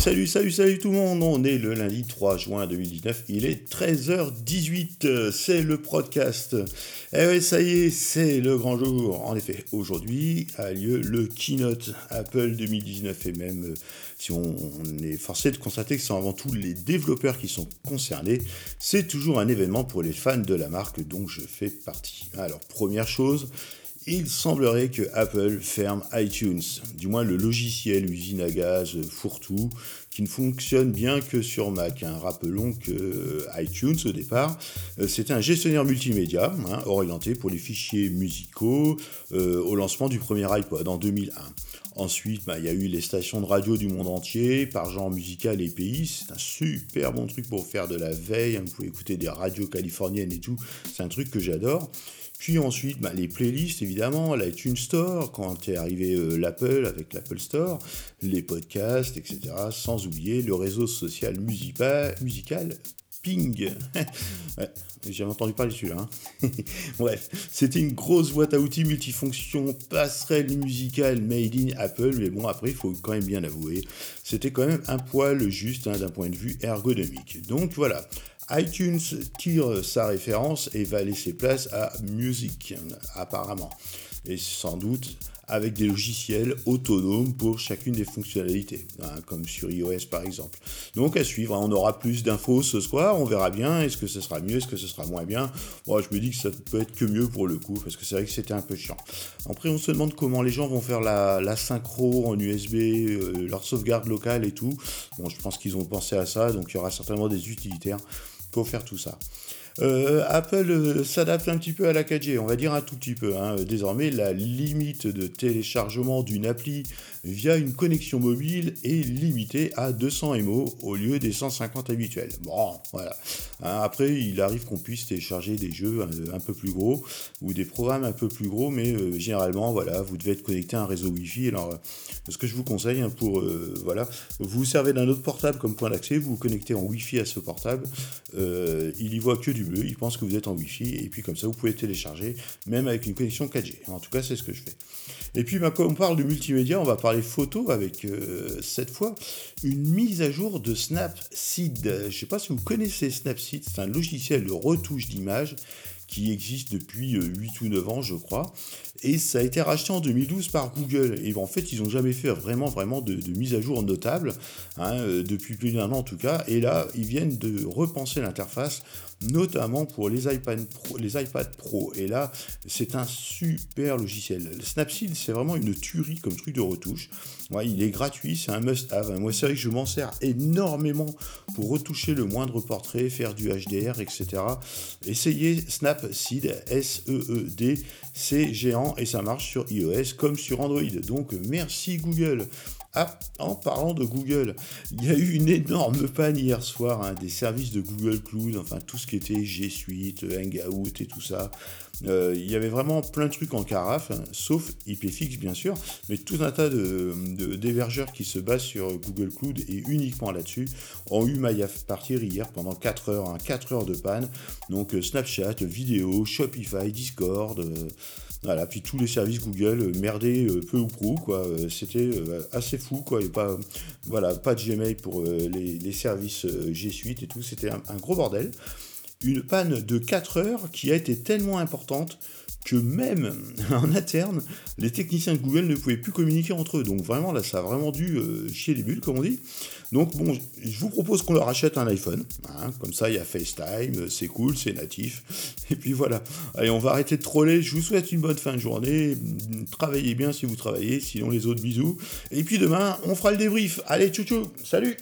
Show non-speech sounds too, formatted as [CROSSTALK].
salut, salut tout le monde. On est le lundi 3 juin 2019. Il est 13h18. C'est le podcast. Eh oui, ça y est, c'est le grand jour. En effet, aujourd'hui a lieu le keynote Apple 2019 et même si on, est forcé de constater que ce sont avant tout les développeurs qui sont concernés, c'est toujours un événement pour les fans de la marque dont je fais partie. Alors, première chose, il semblerait que Apple ferme iTunes, du moins le logiciel usine à gaz fourre-tout, ne fonctionne bien que sur Mac. Hein. Rappelons que euh, iTunes, au départ, euh, c'était un gestionnaire multimédia hein, orienté pour les fichiers musicaux euh, au lancement du premier iPod en 2001. Ensuite, bah, il y a eu les stations de radio du monde entier, par genre musical et pays. C'est un super bon truc pour faire de la veille. Hein. Vous pouvez écouter des radios californiennes et tout. C'est un truc que j'adore. Puis ensuite, bah, les playlists, évidemment, l'iTunes Store, quand est arrivé euh, l'Apple avec l'Apple Store, les podcasts, etc. Sans le réseau social musical, musical Ping. [LAUGHS] j'ai entendu parler de celui-là. Hein. [LAUGHS] Bref, c'était une grosse boîte à outils multifonction, passerelle musicale made in Apple, mais bon, après, il faut quand même bien avouer, c'était quand même un poil juste hein, d'un point de vue ergonomique. Donc voilà, iTunes tire sa référence et va laisser place à Music, apparemment. Et sans doute avec des logiciels autonomes pour chacune des fonctionnalités, hein, comme sur iOS par exemple. Donc à suivre, hein, on aura plus d'infos ce soir, on verra bien, est-ce que ce sera mieux, est-ce que ce sera moins bien. Moi je me dis que ça peut être que mieux pour le coup, parce que c'est vrai que c'était un peu chiant. Après on se demande comment les gens vont faire la, synchro en USB, euh, leur sauvegarde locale et tout. Bon je pense qu'ils ont pensé à ça, donc il y aura certainement des utilitaires pour faire tout ça. Euh, Apple euh, s'adapte un petit peu à la 4G, on va dire un tout petit peu. Hein. Désormais, la limite de téléchargement d'une appli via une connexion mobile est limitée à 200 MO au lieu des 150 habituels. Bon, voilà. Hein, après, il arrive qu'on puisse télécharger des jeux un, peu plus gros ou des programmes un peu plus gros, mais euh, généralement, voilà, vous devez être connecté à un réseau Wi-Fi. Alors, ce que je vous conseille hein, pour, voilà, vous, vous servez d'un autre portable comme point d'accès, vous vous connectez en Wi-Fi à ce portable, il y voit que du il pense que vous êtes en Wi-Fi, et puis comme ça, vous pouvez télécharger, même avec une connexion 4G. En tout cas, c'est ce que je fais. Et puis, bah, comme on parle de multimédia, on va parler photo avec, euh, cette fois, une mise à jour de Snapseed. Je ne sais pas si vous connaissez Snapseed, c'est un logiciel de retouche d'image qui existe depuis 8 euh, ou 9 ans, je crois. Et ça a été racheté en 2012 par Google. Et en fait, ils n'ont jamais fait vraiment, vraiment de, mise à jour notable, hein, euh, depuis plus d'un an en tout cas. Et là, ils viennent de repenser l'interface notamment pour les iPad Pro. Les iPad Pro. Et là, c'est un super logiciel. Snapseed, c'est vraiment une tuerie comme truc de retouche. Il est gratuit, c'est un must-have. Moi, c'est vrai que je m'en sers énormément pour retoucher le moindre portrait, faire du HDR, etc. Essayez Snapseed, S-E-E-D, c'est géant et ça marche sur iOS comme sur Android. Donc, merci Google. Ah, en parlant de Google, il y a eu une énorme panne hier soir hein, des services de Google Cloud, enfin tout ce qui était G Suite, Hangout et tout ça. Euh, il y avait vraiment plein de trucs en carafe, hein, sauf IPFix bien sûr, mais tout un tas d'hébergeurs de, qui se basent sur Google Cloud et uniquement là-dessus ont eu maille à partir hier pendant 4 heures, 4 hein, heures de panne. Donc euh, Snapchat, vidéo, Shopify, Discord. Euh, voilà, puis tous les services Google merdaient peu ou prou, quoi. C'était assez fou, quoi. Et pas, voilà, pas de Gmail pour les, services G Suite et tout. C'était un, gros bordel une panne de 4 heures qui a été tellement importante que même [LAUGHS] en interne, les techniciens de Google ne pouvaient plus communiquer entre eux. Donc vraiment, là, ça a vraiment dû euh, chier les bulles, comme on dit. Donc bon, je vous propose qu'on leur achète un iPhone. Hein. comme ça, il y a FaceTime, c'est cool, c'est natif. Et puis voilà. Allez, on va arrêter de troller. Je vous souhaite une bonne fin de journée. Travaillez bien si vous travaillez. Sinon, les autres bisous. Et puis demain, on fera le débrief. Allez, tchou. Salut